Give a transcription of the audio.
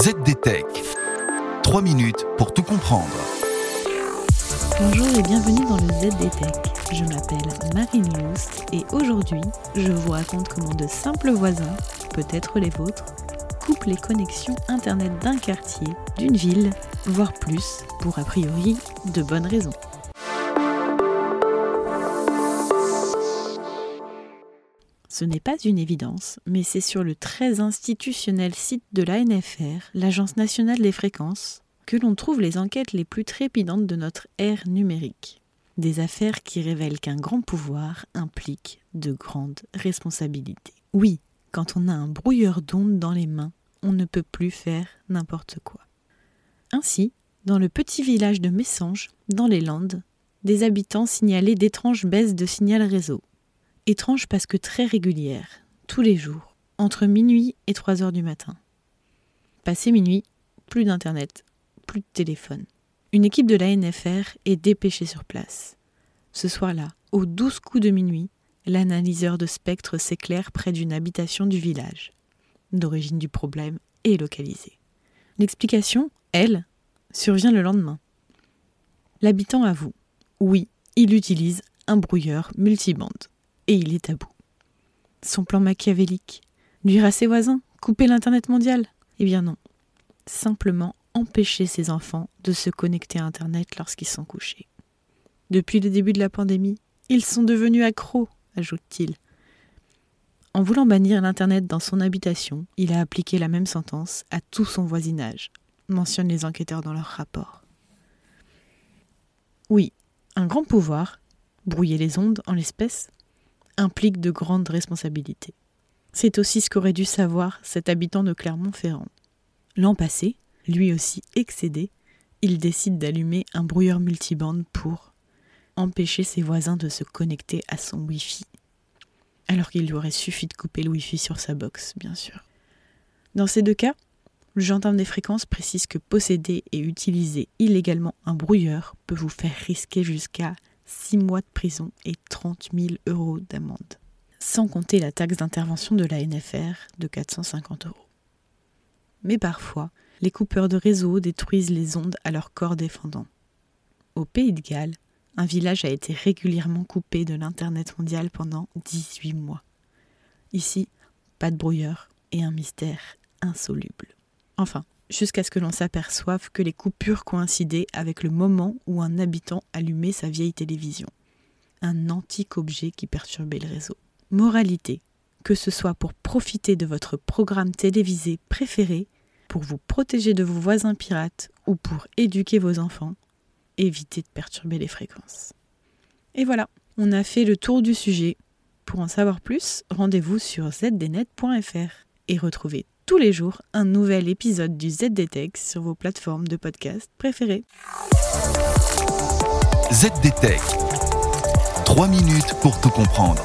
ZDTech. 3 minutes pour tout comprendre. Bonjour et bienvenue dans le ZDTech. Je m'appelle Marine Loust et aujourd'hui, je vous raconte comment de simples voisins, peut-être les vôtres, coupent les connexions Internet d'un quartier, d'une ville, voire plus, pour a priori de bonnes raisons. Ce n'est pas une évidence, mais c'est sur le très institutionnel site de l'ANFR, l'Agence nationale des fréquences, que l'on trouve les enquêtes les plus trépidantes de notre ère numérique. Des affaires qui révèlent qu'un grand pouvoir implique de grandes responsabilités. Oui, quand on a un brouilleur d'ondes dans les mains, on ne peut plus faire n'importe quoi. Ainsi, dans le petit village de Messanges, dans les Landes, des habitants signalaient d'étranges baisses de signal réseau. Étrange parce que très régulière, tous les jours, entre minuit et 3 heures du matin. Passé minuit, plus d'internet, plus de téléphone. Une équipe de l'ANFR est dépêchée sur place. Ce soir-là, aux 12 coups de minuit, l'analyseur de spectre s'éclaire près d'une habitation du village. D'origine du problème est localisée. L'explication, elle, survient le lendemain. L'habitant avoue, oui, il utilise un brouilleur multibande et il est à bout. Son plan machiavélique Nuire à ses voisins Couper l'Internet mondial Eh bien non. Simplement empêcher ses enfants de se connecter à Internet lorsqu'ils sont couchés. Depuis le début de la pandémie, ils sont devenus accros, ajoute-t-il. En voulant bannir l'Internet dans son habitation, il a appliqué la même sentence à tout son voisinage, mentionnent les enquêteurs dans leur rapport. Oui, un grand pouvoir, brouiller les ondes en l'espèce, implique de grandes responsabilités. C'est aussi ce qu'aurait dû savoir cet habitant de Clermont-Ferrand. L'an passé, lui aussi excédé, il décide d'allumer un brouilleur multibande pour empêcher ses voisins de se connecter à son Wi-Fi. Alors qu'il lui aurait suffi de couper le Wi-Fi sur sa box, bien sûr. Dans ces deux cas, le gendarme des fréquences précise que posséder et utiliser illégalement un brouilleur peut vous faire risquer jusqu'à 6 mois de prison et 30 000 euros d'amende. Sans compter la taxe d'intervention de la NFR de 450 euros. Mais parfois, les coupeurs de réseau détruisent les ondes à leur corps défendant. Au Pays de Galles, un village a été régulièrement coupé de l'Internet mondial pendant 18 mois. Ici, pas de brouilleur et un mystère insoluble. Enfin, jusqu'à ce que l'on s'aperçoive que les coupures coïncidaient avec le moment où un habitant allumait sa vieille télévision. Un antique objet qui perturbait le réseau. Moralité, que ce soit pour profiter de votre programme télévisé préféré, pour vous protéger de vos voisins pirates ou pour éduquer vos enfants, évitez de perturber les fréquences. Et voilà, on a fait le tour du sujet. Pour en savoir plus, rendez-vous sur zdnet.fr et retrouvez tous les jours un nouvel épisode du ZDTech sur vos plateformes de podcast préférées. ZDTech. 3 minutes pour tout comprendre.